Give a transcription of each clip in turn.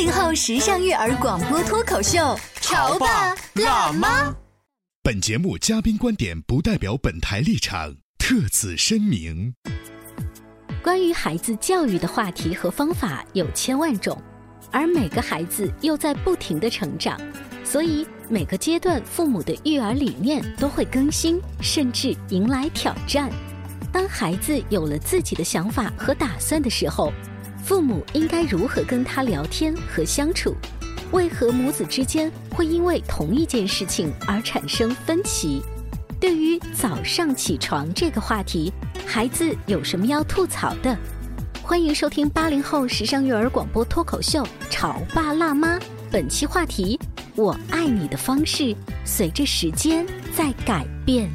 八零后时尚育儿广播脱口秀，潮爸辣妈。本节目嘉宾观点不代表本台立场，特此声明。关于孩子教育的话题和方法有千万种，而每个孩子又在不停的成长，所以每个阶段父母的育儿理念都会更新，甚至迎来挑战。当孩子有了自己的想法和打算的时候，父母应该如何跟他聊天和相处？为何母子之间会因为同一件事情而产生分歧？对于早上起床这个话题，孩子有什么要吐槽的？欢迎收听八零后时尚育儿广播脱口秀《潮爸辣妈》，本期话题：我爱你的方式随着时间在改变。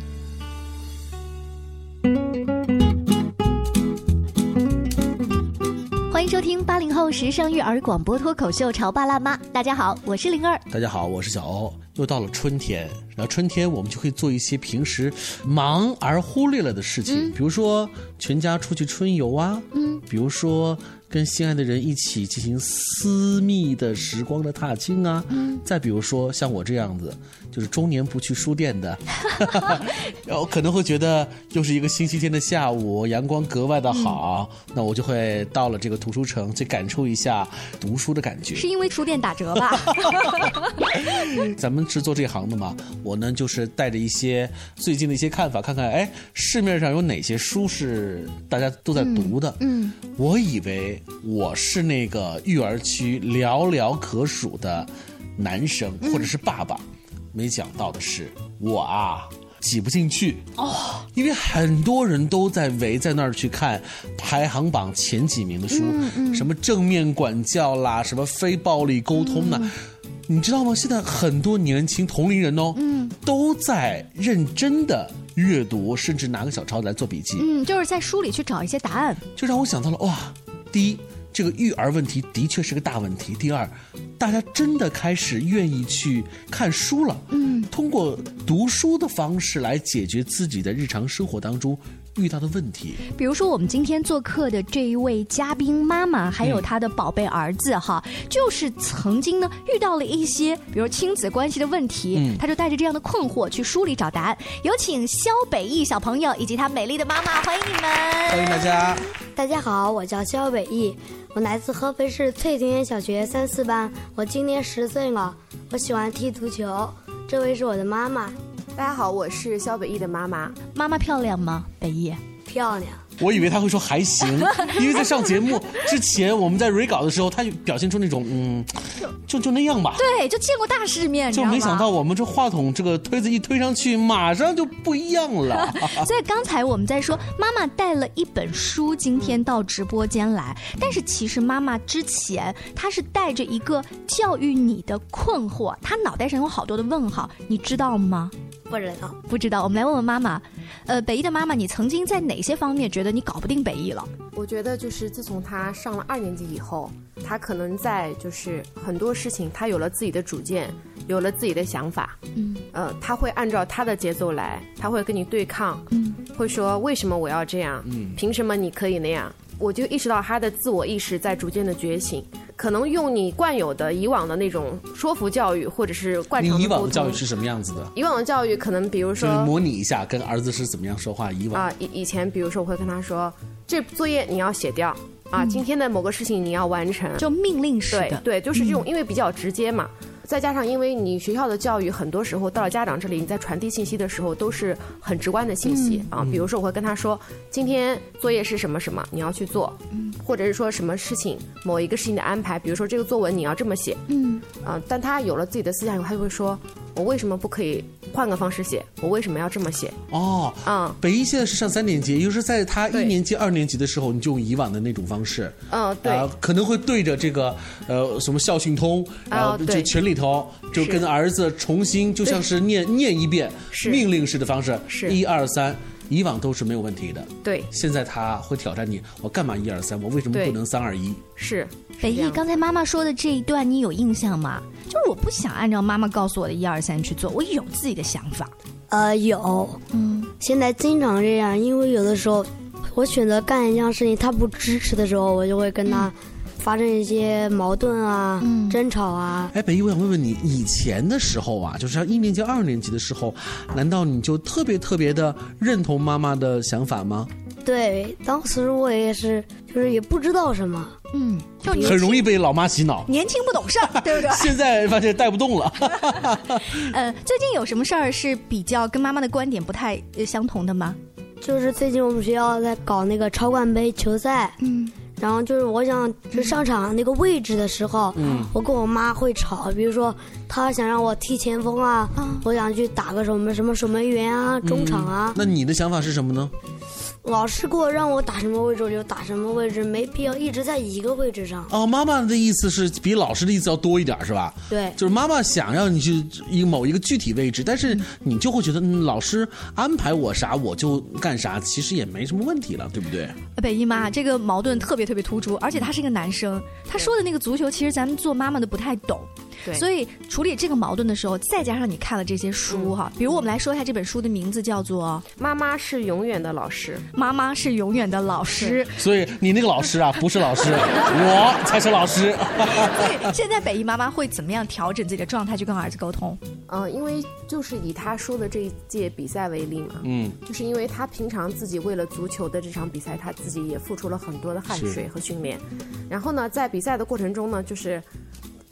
迎收听八零后时尚育儿广播脱口秀《潮爸辣妈》。大家好，我是灵儿。大家好，我是小欧。又到了春天，然后春天我们就可以做一些平时忙而忽略了的事情，比如说全家出去春游啊，嗯，比如说跟心爱的人一起进行私密的时光的踏青啊，嗯，再比如说像我这样子，就是中年不去书店的，然后可能会觉得又是一个星期天的下午，阳光格外的好，那我就会到了这个图书城去感受一下读书的感觉。是因为书店打折吧？咱们。是做这行的嘛？我呢就是带着一些最近的一些看法，看看哎，市面上有哪些书是大家都在读的。嗯，我以为我是那个育儿区寥寥可数的男生或者是爸爸，没想到的是我啊挤不进去哦，因为很多人都在围在那儿去看排行榜前几名的书，什么正面管教啦，什么非暴力沟通呢。你知道吗？现在很多年轻同龄人哦，嗯，都在认真的阅读，甚至拿个小抄来做笔记。嗯，就是在书里去找一些答案。就让我想到了哇，第一，这个育儿问题的确是个大问题；第二，大家真的开始愿意去看书了。嗯，通过读书的方式来解决自己的日常生活当中。遇到的问题，比如说我们今天做客的这一位嘉宾妈妈，还有她的宝贝儿子哈，就是曾经呢遇到了一些，比如亲子关系的问题，他就带着这样的困惑去书里找答案。有请肖北义小朋友以及他美丽的妈妈，欢迎你们！欢迎大家！大家好，我叫肖北义，我来自合肥市翠田小学三四班，我今年十岁了，我喜欢踢足球。这位是我的妈妈。大家好，我是肖北翼的妈妈。妈妈漂亮吗？北翼漂亮。我以为他会说还行，因为在上节目之前，我们在 re 稿的时候，他就表现出那种嗯，就就那样吧。对，就见过大世面，就没想到我们这话筒这个推子一推上去，马上就不一样了。所以刚才我们在说，妈妈带了一本书今天到直播间来，但是其实妈妈之前她是带着一个教育你的困惑，她脑袋上有好多的问号，你知道吗？不知道，不知道。我们来问问妈妈，呃，北一的妈妈，你曾经在哪些方面觉得你搞不定北艺了？我觉得就是自从他上了二年级以后，他可能在就是很多事情，他有了自己的主见，有了自己的想法。嗯，呃，他会按照他的节奏来，他会跟你对抗。嗯，会说为什么我要这样？嗯，凭什么你可以那样？我就意识到他的自我意识在逐渐的觉醒。可能用你惯有的以往的那种说服教育，或者是惯常的以往的教育是什么样子的？以往的教育可能比如说，模拟一下跟儿子是怎么样说话。以往啊，以以前比如说我会跟他说，这作业你要写掉啊，今天的某个事情你要完成，就命令式的。对对，就是这种，因为比较直接嘛。再加上因为你学校的教育很多时候到了家长这里，你在传递信息的时候都是很直观的信息啊，比如说我会跟他说，今天作业是什么什么，你要去做，或者是说什么事情某一个事情的安排，比如说这个作文你要这么写，嗯，啊，但他有了自己的思想以后，他就会说。我为什么不可以换个方式写？我为什么要这么写？哦，嗯，北一现在是上三年级，也就是在他一年级、二年级的时候，你就用以往的那种方式，嗯，对，可能会对着这个呃什么校讯通，然后就群里头就跟儿子重新就像是念念一遍命令式的方式，是。一二三。以往都是没有问题的，对。现在他会挑战你，我干嘛一二三？我为什么不能三二一？是。北艺，刚才妈妈说的这一段你有印象吗？就是我不想按照妈妈告诉我的一二三去做，我有自己的想法。呃，有。嗯。现在经常这样，因为有的时候我选择干一样事情，他不支持的时候，我就会跟他。发生一些矛盾啊，争吵啊。哎，北一，我想问问你，以前的时候啊，就是像一年级、二年级的时候，难道你就特别特别的认同妈妈的想法吗？对，当时我也是，就是也不知道什么，嗯，就很容易被老妈洗脑，年轻不懂事儿，对不对？现在发现带不动了。呃，最近有什么事儿是比较跟妈妈的观点不太相同的吗？就是最近我们学校在搞那个超冠杯球赛，嗯。然后就是我想就上场那个位置的时候，嗯我跟我妈会吵，比如说她想让我踢前锋啊，我想去打个什么什么守门员啊、中场啊。那你的想法是什么呢？老师给我让我打什么位置我就打什么位置，没必要一直在一个位置上。哦，妈妈的意思是比老师的意思要多一点，是吧？对，就是妈妈想让你去一某一个具体位置，但是你就会觉得老师安排我啥我就干啥，其实也没什么问题了，对不对？北姨妈这个矛盾特别特别突出，而且他是一个男生，他说的那个足球，其实咱们做妈妈的不太懂。所以处理这个矛盾的时候，再加上你看了这些书哈，比如我们来说一下这本书的名字叫做《妈妈是永远的老师》，妈妈是永远的老师。所以你那个老师啊，不是老师，我才是老师。对，现在北艺妈妈会怎么样调整自己的状态去跟儿子沟通？嗯，因为就是以他说的这一届比赛为例嘛，嗯，就是因为他平常自己为了足球的这场比赛，他自己也付出了很多的汗水和训练，然后呢，在比赛的过程中呢，就是。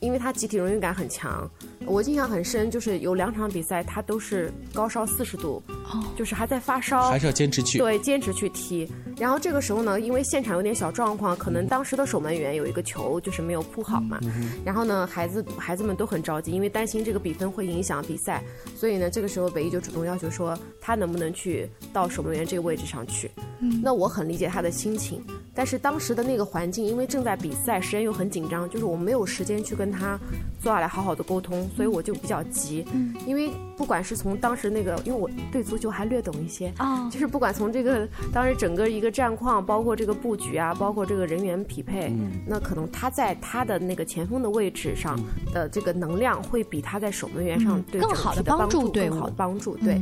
因为他集体荣誉感很强，我印象很深，就是有两场比赛他都是高烧四十度，就是还在发烧，还是要坚持去，对，坚持去踢。然后这个时候呢，因为现场有点小状况，可能当时的守门员有一个球就是没有扑好嘛，然后呢，孩子孩子们都很着急，因为担心这个比分会影响比赛，所以呢，这个时候北一就主动要求说他能不能去到守门员这个位置上去。那我很理解他的心情。但是当时的那个环境，因为正在比赛，时间又很紧张，就是我没有时间去跟他坐下来好好的沟通，所以我就比较急。嗯，因为不管是从当时那个，因为我对足球还略懂一些啊，就是不管从这个当时整个一个战况，包括这个布局啊，包括这个人员匹配，那可能他在他的那个前锋的位置上的这个能量，会比他在守门员上对更好的帮助，更好的帮助，对。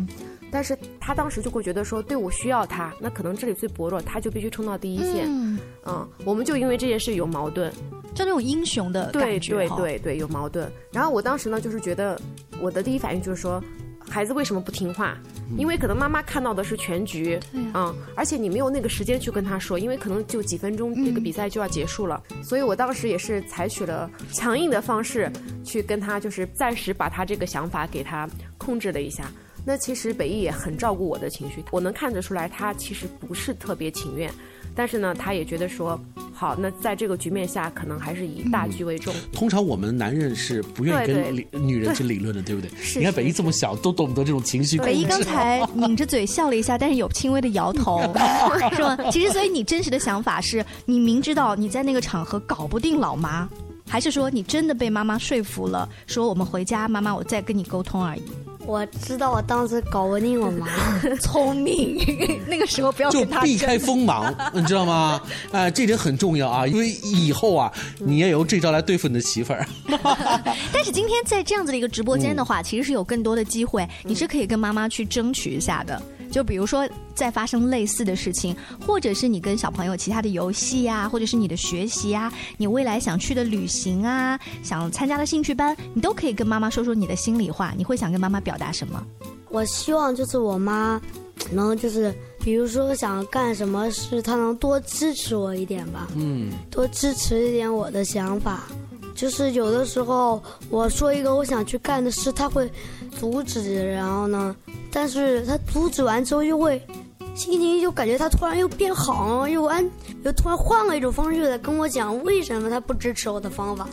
但是他当时就会觉得说，队伍需要他，那可能这里最薄弱，他就必须冲到第一线。嗯，我们就因为这件事有矛盾，就那种英雄的感觉。对对对对，有矛盾。然后我当时呢，就是觉得我的第一反应就是说，孩子为什么不听话？因为可能妈妈看到的是全局，嗯，而且你没有那个时间去跟他说，因为可能就几分钟，这个比赛就要结束了。所以我当时也是采取了强硬的方式去跟他，就是暂时把他这个想法给他控制了一下。那其实北艺也很照顾我的情绪，我能看得出来，他其实不是特别情愿，但是呢，他也觉得说，好，那在这个局面下，可能还是以大局为重。通常我们男人是不愿意跟女人去理论的，对不对？是。你看北艺这么小，都懂得这种情绪。北艺刚才 抿着嘴笑了一下，但是有轻微的摇头，是吗？其实，所以你真实的想法是你明知道你在那个场合搞不定老妈，还是说你真的被妈妈说服了？说我们回家，妈妈我再跟你沟通而已。我知道我当时搞不定我妈，聪明。那个时候不要就避开锋芒，你知道吗？哎，这点很重要啊，因为以后啊，你要用这招来对付你的媳妇儿。但是今天在这样子的一个直播间的话，其实是有更多的机会，你是可以跟妈妈去争取一下的。就比如说，再发生类似的事情，或者是你跟小朋友其他的游戏啊，或者是你的学习啊，你未来想去的旅行啊，想参加的兴趣班，你都可以跟妈妈说说你的心里话。你会想跟妈妈表达什么？我希望就是我妈能就是，比如说想干什么事，她能多支持我一点吧。嗯，多支持一点我的想法。就是有的时候我说一个我想去干的事，他会阻止，然后呢，但是他阻止完之后又会心情就感觉他突然又变好，又安又突然换了一种方式来跟我讲为什么他不支持我的方法。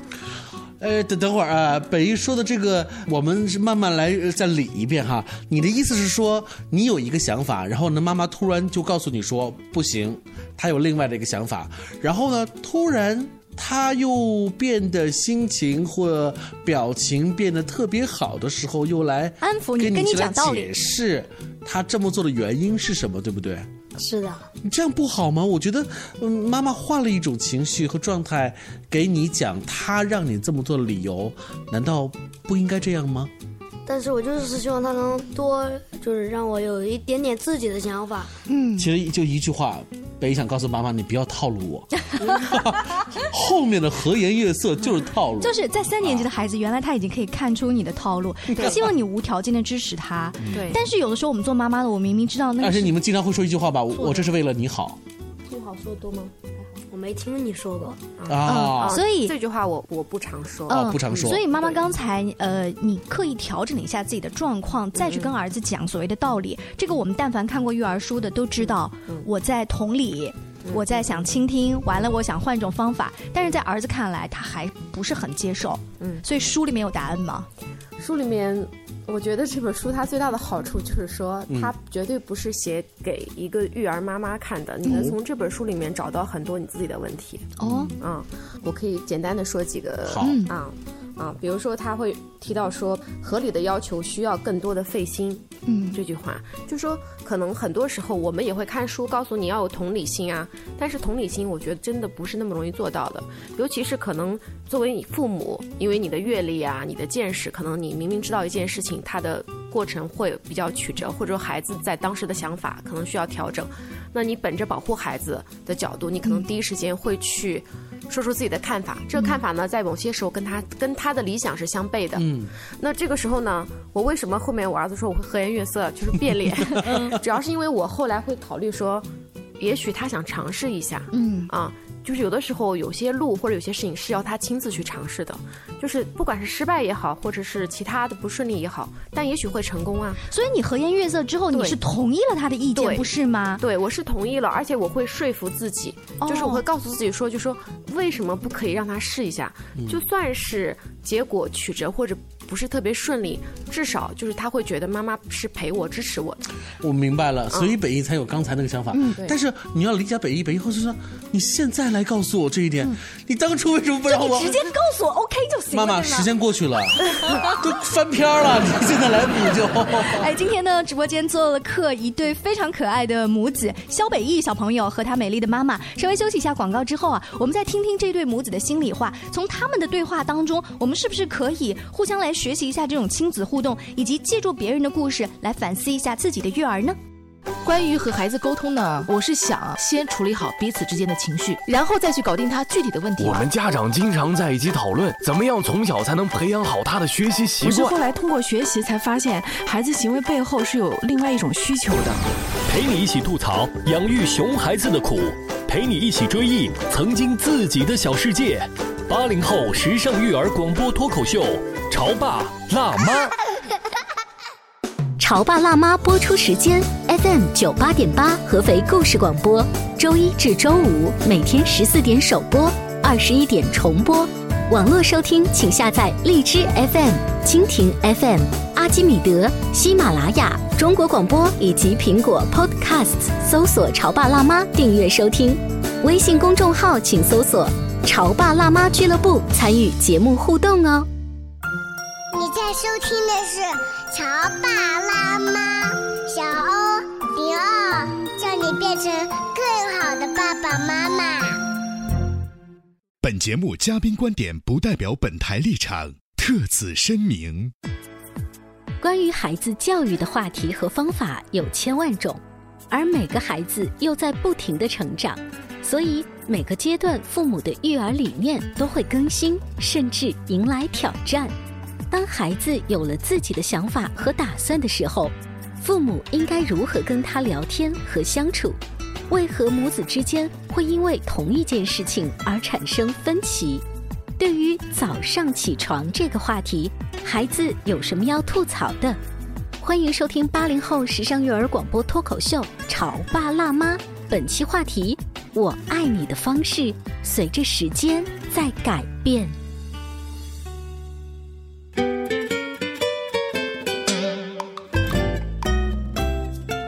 呃，等等会儿啊，北一说的这个，我们是慢慢来再理一遍哈。你的意思是说，你有一个想法，然后呢，妈妈突然就告诉你说不行，他有另外的一个想法，然后呢，突然他又变得心情或表情变得特别好的时候，又来安抚你，跟你讲道理，解释他这么做的原因是什么，对不对？是的，你这样不好吗？我觉得，嗯，妈妈换了一种情绪和状态给你讲，他让你这么做的理由，难道不应该这样吗？但是我就是希望他能多，就是让我有一点点自己的想法。嗯，其实就一句话，北想告诉妈妈，你不要套路我。后面的和颜悦色就是套路。就是在三年级的孩子，原来他已经可以看出你的套路，他希望你无条件的支持他。对。但是有的时候我们做妈妈的，我明明知道那。但是你们经常会说一句话吧？我这是为了你好。不好说的多吗？没听你说过啊，所以这句话我我不常说，不常说。所以妈妈刚才呃，你刻意调整了一下自己的状况，再去跟儿子讲所谓的道理。这个我们但凡看过育儿书的都知道，我在同理，我在想倾听，完了我想换一种方法，但是在儿子看来他还不是很接受。嗯，所以书里面有答案吗？书里面。我觉得这本书它最大的好处就是说，它绝对不是写给一个育儿妈妈看的。你能从这本书里面找到很多你自己的问题。哦，嗯，我可以简单的说几个。好啊。啊，比如说他会提到说，合理的要求需要更多的费心。嗯，这句话就说，可能很多时候我们也会看书，告诉你要有同理心啊。但是同理心，我觉得真的不是那么容易做到的。尤其是可能作为你父母，因为你的阅历啊、你的见识，可能你明明知道一件事情，它的过程会比较曲折，或者说孩子在当时的想法可能需要调整。那你本着保护孩子的角度，你可能第一时间会去。说出自己的看法，这个看法呢，在某些时候跟他跟他的理想是相悖的。嗯，那这个时候呢，我为什么后面我儿子说我会和颜悦色，就是变脸，主要是因为我后来会考虑说，也许他想尝试一下。嗯啊。就是有的时候有些路或者有些事情是要他亲自去尝试的，就是不管是失败也好，或者是其他的不顺利也好，但也许会成功啊。所以你和颜悦色之后，你是同意了他的意见，不是吗？对，我是同意了，而且我会说服自己，就是我会告诉自己说，就说为什么不可以让他试一下，就算是结果曲折或者。不是特别顺利，至少就是他会觉得妈妈是陪我、支持我的。我明白了，所以北艺才有刚才那个想法。嗯，但是你要理解北艺，北艺后就说：“你现在来告诉我这一点，你当初为什么不让我？”直接告诉我 OK 就行。妈妈，时间过去了，都翻篇了，你现在来补救。哎，今天呢，直播间做了客一对非常可爱的母子，肖北艺小朋友和他美丽的妈妈。稍微休息一下广告之后啊，我们再听听这对母子的心里话。从他们的对话当中，我们是不是可以互相来？学习一下这种亲子互动，以及借助别人的故事来反思一下自己的育儿呢？关于和孩子沟通呢，我是想先处理好彼此之间的情绪，然后再去搞定他具体的问题。我们家长经常在一起讨论，怎么样从小才能培养好他的学习习惯。是后来通过学习才发现，孩子行为背后是有另外一种需求的。陪你一起吐槽养育熊孩子的苦，陪你一起追忆曾经自己的小世界。八零后时尚育儿广播脱口秀，潮爸辣妈。潮爸辣妈播出时间：FM 九八点八，合肥故事广播，周一至周五每天十四点首播，二十一点重播。网络收听，请下载荔枝 FM、蜻蜓 FM、阿基米德、喜马拉雅、中国广播以及苹果 Podcasts，搜索“潮爸辣妈”订阅收听。微信公众号请搜索。潮爸辣妈俱乐部参与节目互动哦！你在收听的是《潮爸辣妈》，小欧零二，叫你变成更好的爸爸妈妈。本节目嘉宾观点不代表本台立场，特此声明。关于孩子教育的话题和方法有千万种，而每个孩子又在不停的成长，所以。每个阶段，父母的育儿理念都会更新，甚至迎来挑战。当孩子有了自己的想法和打算的时候，父母应该如何跟他聊天和相处？为何母子之间会因为同一件事情而产生分歧？对于早上起床这个话题，孩子有什么要吐槽的？欢迎收听八零后时尚育儿广播脱口秀《潮爸辣妈》。本期话题：我爱你的方式随着时间在改变。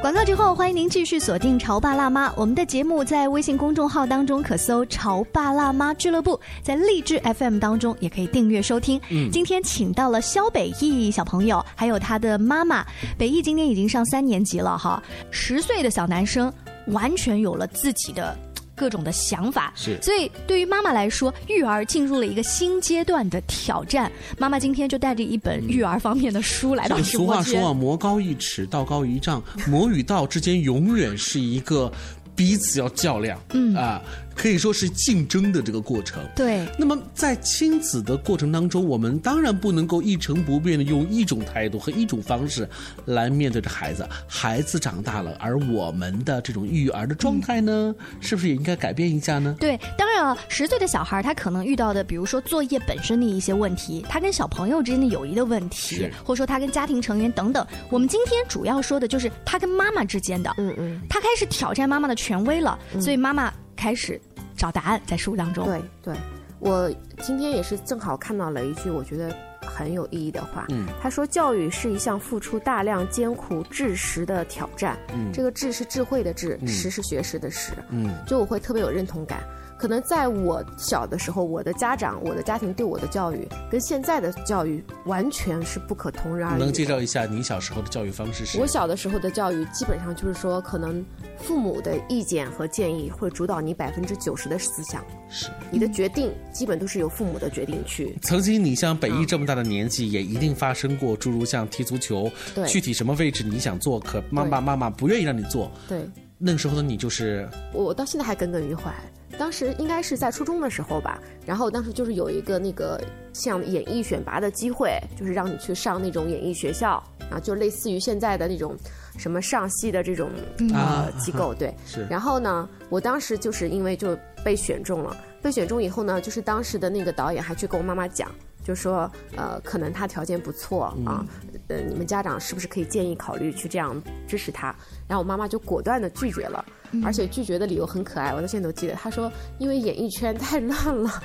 广告之后，欢迎您继续锁定《潮爸辣妈》。我们的节目在微信公众号当中可搜“潮爸辣妈俱乐部”，在荔枝 FM 当中也可以订阅收听。嗯，今天请到了肖北义小朋友，还有他的妈妈。北义今年已经上三年级了哈，十岁的小男生完全有了自己的。各种的想法是，所以对于妈妈来说，育儿进入了一个新阶段的挑战。妈妈今天就带着一本育儿方面的书来到直播间。俗话说啊，魔高一尺，道高一丈，魔与道之间永远是一个彼此要较量，嗯啊。可以说是竞争的这个过程。对。那么在亲子的过程当中，我们当然不能够一成不变的用一种态度和一种方式来面对着孩子。孩子长大了，而我们的这种育儿的状态呢，是不是也应该改变一下呢？对，当然了，十岁的小孩他可能遇到的，比如说作业本身的一些问题，他跟小朋友之间的友谊的问题，或者说他跟家庭成员等等。我们今天主要说的就是他跟妈妈之间的。嗯嗯。他开始挑战妈妈的权威了，所以妈妈开始。找答案在书当中。对对，我今天也是正好看到了一句我觉得很有意义的话。嗯，他说：“教育是一项付出大量艰苦智识的挑战。”嗯，这个“智”是智慧的“智”，“识”是学识的“识”。嗯，就我会特别有认同感。可能在我小的时候，我的家长、我的家庭对我的教育跟现在的教育完全是不可同日而语。能介绍一下你小时候的教育方式是？我小的时候的教育基本上就是说，可能父母的意见和建议会主导你百分之九十的思想，是你的决定基本都是由父母的决定去。曾经你像北艺这么大的年纪，也一定发生过诸如像踢足球，对，具体什么位置你想做，可妈妈妈妈不愿意让你做，对，那个时候的你就是我到现在还耿耿于怀。当时应该是在初中的时候吧，然后当时就是有一个那个像演艺选拔的机会，就是让你去上那种演艺学校啊，就类似于现在的那种什么上戏的这种呃机构，对。是。然后呢，我当时就是因为就被选中了，被选中以后呢，就是当时的那个导演还去跟我妈妈讲，就说呃，可能他条件不错啊，呃，你们家长是不是可以建议考虑去这样支持他？然后我妈妈就果断的拒绝了。而且拒绝的理由很可爱，我到现在都记得。他说：“因为演艺圈太乱了。”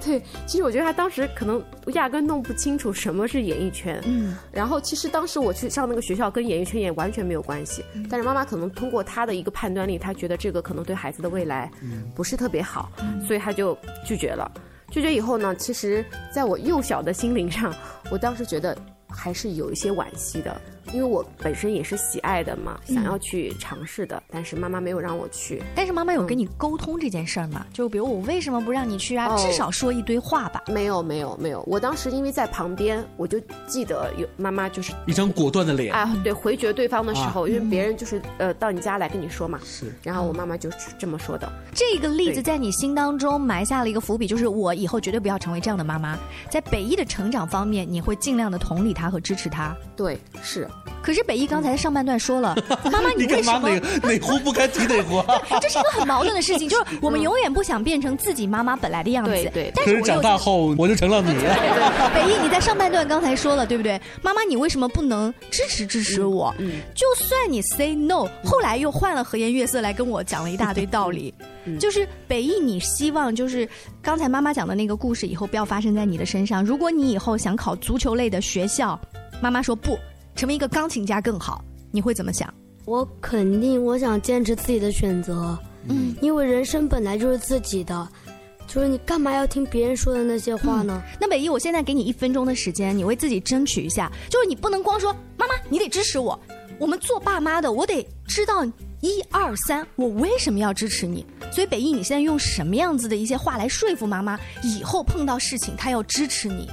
对，其实我觉得他当时可能压根弄不清楚什么是演艺圈。嗯。然后其实当时我去上那个学校，跟演艺圈也完全没有关系。但是妈妈可能通过她的一个判断力，她觉得这个可能对孩子的未来不是特别好，所以她就拒绝了。拒绝以后呢，其实在我幼小的心灵上，我当时觉得还是有一些惋惜的。因为我本身也是喜爱的嘛，想要去尝试的，但是妈妈没有让我去。但是妈妈有跟你沟通这件事儿吗？就比如我为什么不让你去啊？至少说一堆话吧。没有没有没有，我当时因为在旁边，我就记得有妈妈就是一张果断的脸啊，对，回绝对方的时候，因为别人就是呃到你家来跟你说嘛，是，然后我妈妈就是这么说的。这个例子在你心当中埋下了一个伏笔，就是我以后绝对不要成为这样的妈妈。在北艺的成长方面，你会尽量的同理他和支持他。对，是。可是北艺刚才上半段说了，妈妈，你为什么哪壶不开提哪壶？这是一个很矛盾的事情，就是我们永远不想变成自己妈妈本来的样子。对，但是长大后我就成了你。北艺，你在上半段刚才说了，对不对？妈妈，你为什么不能支持支持我？就算你 say no，后来又换了和颜悦色来跟我讲了一大堆道理。就是北艺，你希望就是刚才妈妈讲的那个故事以后不要发生在你的身上。如果你以后想考足球类的学校，妈妈说不。成为一个钢琴家更好，你会怎么想？我肯定，我想坚持自己的选择。嗯，因为人生本来就是自己的，就是你干嘛要听别人说的那些话呢？那北一，我现在给你一分钟的时间，你为自己争取一下。就是你不能光说妈妈，你得支持我。我们做爸妈的，我得知道一二三，我为什么要支持你。所以北一，你现在用什么样子的一些话来说服妈妈，以后碰到事情她要支持你？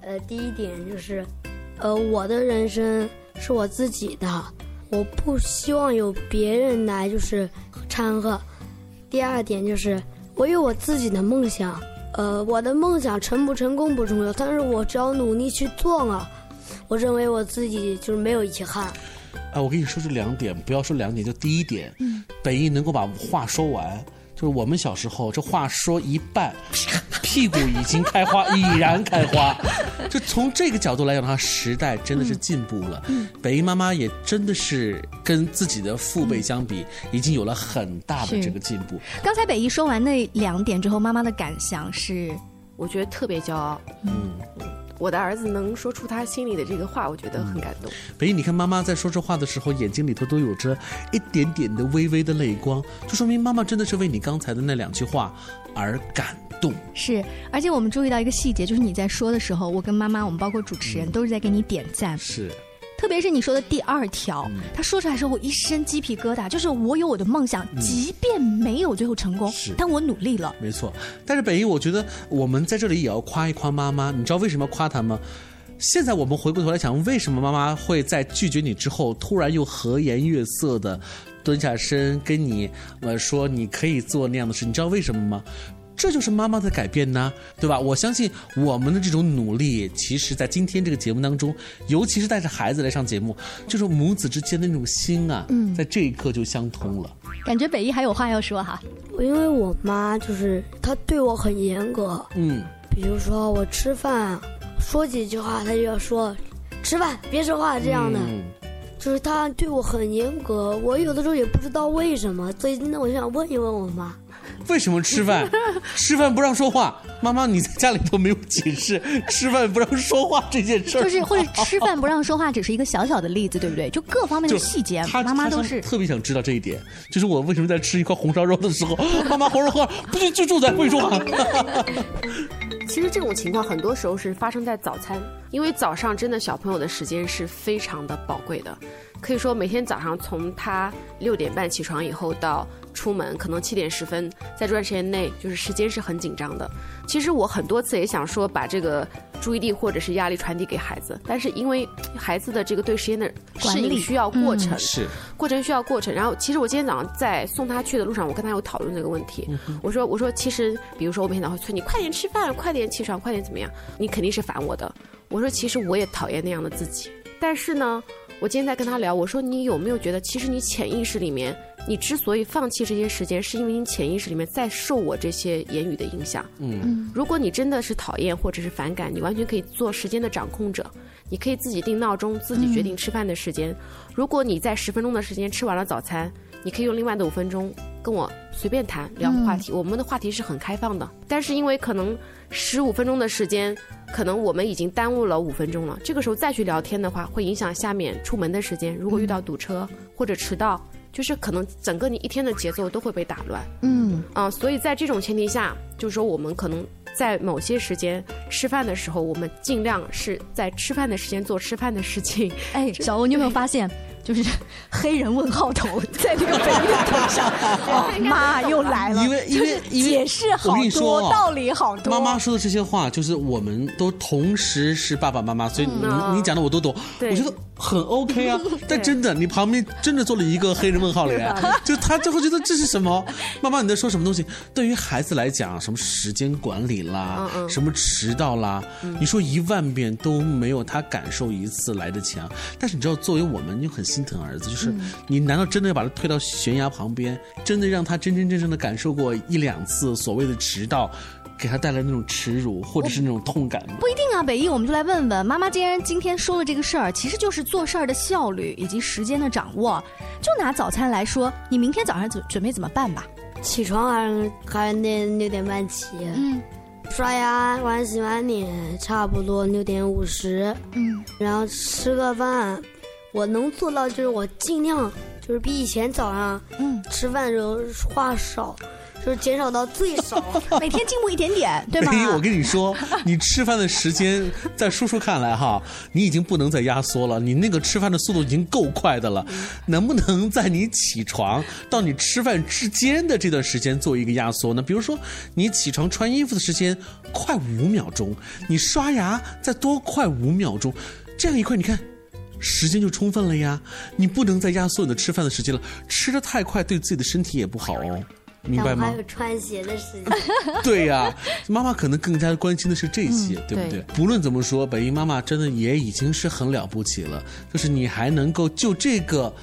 呃，第一点就是。呃，我的人生是我自己的，我不希望有别人来就是掺和。第二点就是，我有我自己的梦想，呃，我的梦想成不成功不重要，但是我只要努力去做了，我认为我自己就是没有遗憾。啊，我跟你说这两点，不要说两点，就第一点，北一能够把话说完，就是我们小时候这话说一半。屁股已经开花，已然开花。就从这个角度来讲的话，时代真的是进步了。北一妈妈也真的是跟自己的父辈相比，已经有了很大的这个进步。刚才北一说完那两点之后，妈妈的感想是，我觉得特别骄傲。嗯。我的儿子能说出他心里的这个话，我觉得很感动。北一，你看妈妈在说这话的时候，眼睛里头都有着一点点的微微的泪光，就说明妈妈真的是为你刚才的那两句话而感动。是，而且我们注意到一个细节，就是你在说的时候，我跟妈妈，我们包括主持人，都是在给你点赞。是。特别是你说的第二条，他说出来时候，我一身鸡皮疙瘩。就是我有我的梦想，即便没有最后成功，但我努力了。没错，但是北一，我觉得我们在这里也要夸一夸妈妈。你知道为什么要夸她吗？现在我们回过头来想，为什么妈妈会在拒绝你之后，突然又和颜悦色的蹲下身跟你呃说你可以做那样的事？你知道为什么吗？这就是妈妈的改变呢，对吧？我相信我们的这种努力，其实，在今天这个节目当中，尤其是带着孩子来上节目，就是母子之间的那种心啊，在这一刻就相通了。感觉北一还有话要说哈，因为我妈就是她对我很严格，嗯，比如说我吃饭说几句话，她就要说吃饭别说话这样的，就是她对我很严格，我有的时候也不知道为什么，所以那我就想问一问我妈。为什么吃饭？吃饭不让说话？妈妈，你在家里头没有解释 吃饭不让说话这件事儿。就是或者吃饭不让说话，只是一个小小的例子，对不对？就各方面的细节，妈妈都是特别想知道这一点。就是我为什么在吃一块红烧肉的时候，妈妈红烧肉不就就住在会说话？其实这种情况很多时候是发生在早餐，因为早上真的小朋友的时间是非常的宝贵的。可以说每天早上从他六点半起床以后到出门，可能七点十分，在这段时间内就是时间是很紧张的。其实我很多次也想说把这个注意力或者是压力传递给孩子，但是因为孩子的这个对时间的适应需要过程，是过程需要过程。然后其实我今天早上在送他去的路上，我跟他有讨论这个问题。我说我说其实比如说我每天早上会催你快点吃饭，快点起床，快点怎么样？你肯定是烦我的。我说其实我也讨厌那样的自己，但是呢。我今天在跟他聊，我说你有没有觉得，其实你潜意识里面，你之所以放弃这些时间，是因为你潜意识里面在受我这些言语的影响。嗯，如果你真的是讨厌或者是反感，你完全可以做时间的掌控者，你可以自己定闹钟，自己决定吃饭的时间。如果你在十分钟的时间吃完了早餐，你可以用另外的五分钟跟我随便谈聊话题，我们的话题是很开放的。但是因为可能十五分钟的时间。可能我们已经耽误了五分钟了，这个时候再去聊天的话，会影响下面出门的时间。如果遇到堵车或者迟到，就是可能整个你一天的节奏都会被打乱。嗯啊，所以在这种前提下，就是说我们可能在某些时间吃饭的时候，我们尽量是在吃饭的时间做吃饭的事情。哎，小欧，你有没有发现？就是 黑人问号头在那个北的头上，妈又来了。因为因为解释好多，道理好多。妈妈说的这些话，就是我们都同时是爸爸妈妈，所以你你讲的我都懂。我觉得很 OK 啊。但真的，你旁边真的坐了一个黑人问号脸，就他就会觉得这是什么？妈妈你在说什么东西？对于孩子来讲，什么时间管理啦，什么迟到啦，你说一万遍都没有他感受一次来的强。但是你知道，作为我们就很。心疼儿子，就是你难道真的要把他推到悬崖旁边，真的让他真真正正的感受过一两次所谓的迟到，给他带来那种耻辱或者是那种痛感？不一定啊，北艺，我们就来问问妈妈。既然今天说了这个事儿，其实就是做事儿的效率以及时间的掌握。就拿早餐来说，你明天早上准准备怎么办吧？起床还还得六点半起，嗯，刷牙完洗完脸，差不多六点五十，嗯，然后吃个饭。我能做到就是我尽量就是比以前早上嗯吃饭的时候话少，就是减少到最少，每天进步一点点，对吗？我跟你说，你吃饭的时间在叔叔看来哈，你已经不能再压缩了，你那个吃饭的速度已经够快的了，能不能在你起床到你吃饭之间的这段时间做一个压缩呢？比如说你起床穿衣服的时间快五秒钟，你刷牙再多快五秒钟，这样一块你看。时间就充分了呀，你不能再压缩你的吃饭的时间了，吃的太快对自己的身体也不好哦，明白吗？还有穿鞋的时间。对呀，妈妈可能更加关心的是这些，对不对？不论怎么说，北英妈妈真的也已经是很了不起了，就是你还能够就这个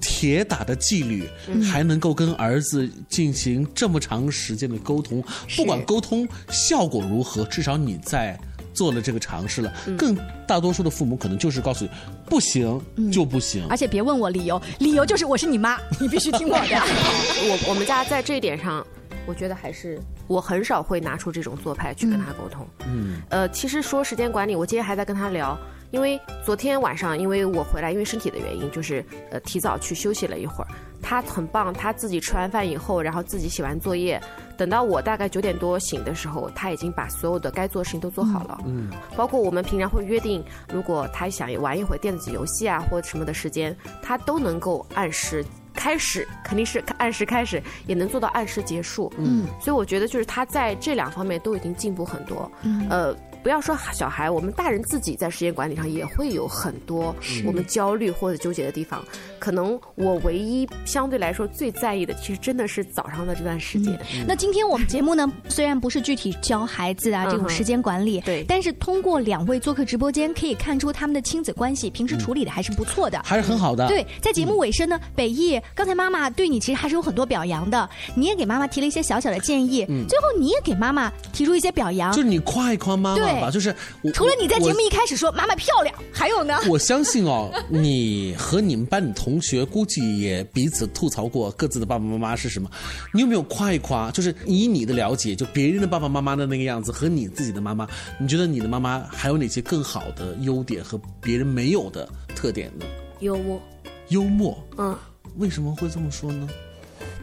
铁打的纪律，还能够跟儿子进行这么长时间的沟通，不管沟通效果如何，至少你在。做了这个尝试了，更大多数的父母可能就是告诉你，不行就不行，而且别问我理由，理由就是我是你妈，你必须听我的。我我们家在这一点上，我觉得还是我很少会拿出这种做派去跟他沟通。嗯，呃，其实说时间管理，我今天还在跟他聊。因为昨天晚上，因为我回来，因为身体的原因，就是呃提早去休息了一会儿。他很棒，他自己吃完饭以后，然后自己写完作业，等到我大概九点多醒的时候，他已经把所有的该做的事情都做好了。嗯，包括我们平常会约定，如果他想玩一会儿电子游戏啊或者什么的时间，他都能够按时开始，肯定是按时开始，也能做到按时结束。嗯，所以我觉得就是他在这两方面都已经进步很多。嗯，呃。不要说小孩，我们大人自己在时间管理上也会有很多我们焦虑或者纠结的地方。可能我唯一相对来说最在意的，其实真的是早上的这段时间。那今天我们节目呢，虽然不是具体教孩子啊这种时间管理，对，但是通过两位做客直播间，可以看出他们的亲子关系平时处理的还是不错的，还是很好的。对，在节目尾声呢，北艺刚才妈妈对你其实还是有很多表扬的，你也给妈妈提了一些小小的建议，最后你也给妈妈提出一些表扬，就是你夸一夸妈妈吧，就是。除了你在节目一开始说妈妈漂亮，还有呢？我相信哦，你和你们班的同学估计也彼此吐槽过各自的爸爸妈妈是什么。你有没有夸一夸？就是以你的了解，就别人的爸爸妈妈的那个样子和你自己的妈妈，你觉得你的妈妈还有哪些更好的优点和别人没有的特点呢？幽默。幽默。嗯。为什么会这么说呢？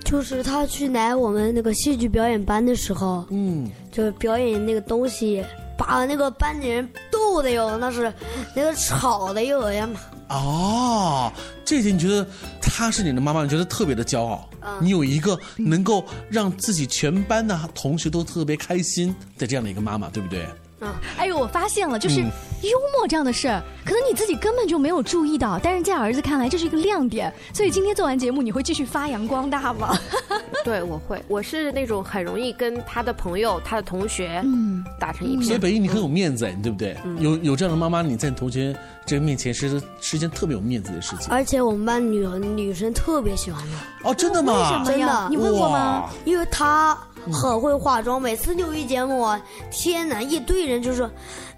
就是他去来我们那个戏剧表演班的时候，嗯，就是表演那个东西。把那个班里人逗的哟，那是那个吵的哟，哎呀妈！哦，这点你觉得她是你的妈妈，你觉得特别的骄傲。你有一个能够让自己全班的同学都特别开心的这样的一个妈妈，对不对？嗯，哎呦，我发现了，就是幽默这样的事儿，可能你自己根本就没有注意到，但是在儿子看来这是一个亮点。所以今天做完节目，你会继续发扬光大吗？对，我会。我是那种很容易跟他的朋友、他的同学嗯打成一片。所以北一你很有面子，对不对？有有这样的妈妈，你在同学这个面前是是一件特别有面子的事情。而且我们班女女生特别喜欢他。哦，真的吗？为什么呀？你问过吗？因为他。很会化妆，每次六一节目，天哪，一堆人就说。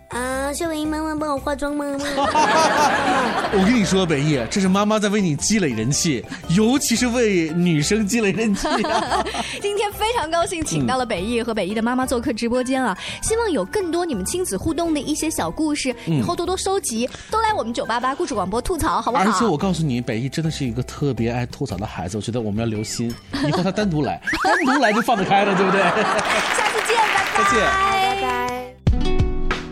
啊，小北姨妈妈帮我化妆吗？我跟你说，北艺，这是妈妈在为你积累人气，尤其是为女生积累人气。今天非常高兴，请到了北艺和北艺的妈妈做客直播间啊！希望有更多你们亲子互动的一些小故事，以后多多收集，都来我们九八八故事广播吐槽，好不好？而且我告诉你，北艺真的是一个特别爱吐槽的孩子，我觉得我们要留心，以后他单独来，单独来就放得开了，对不对？下次见，拜拜。再见，拜拜。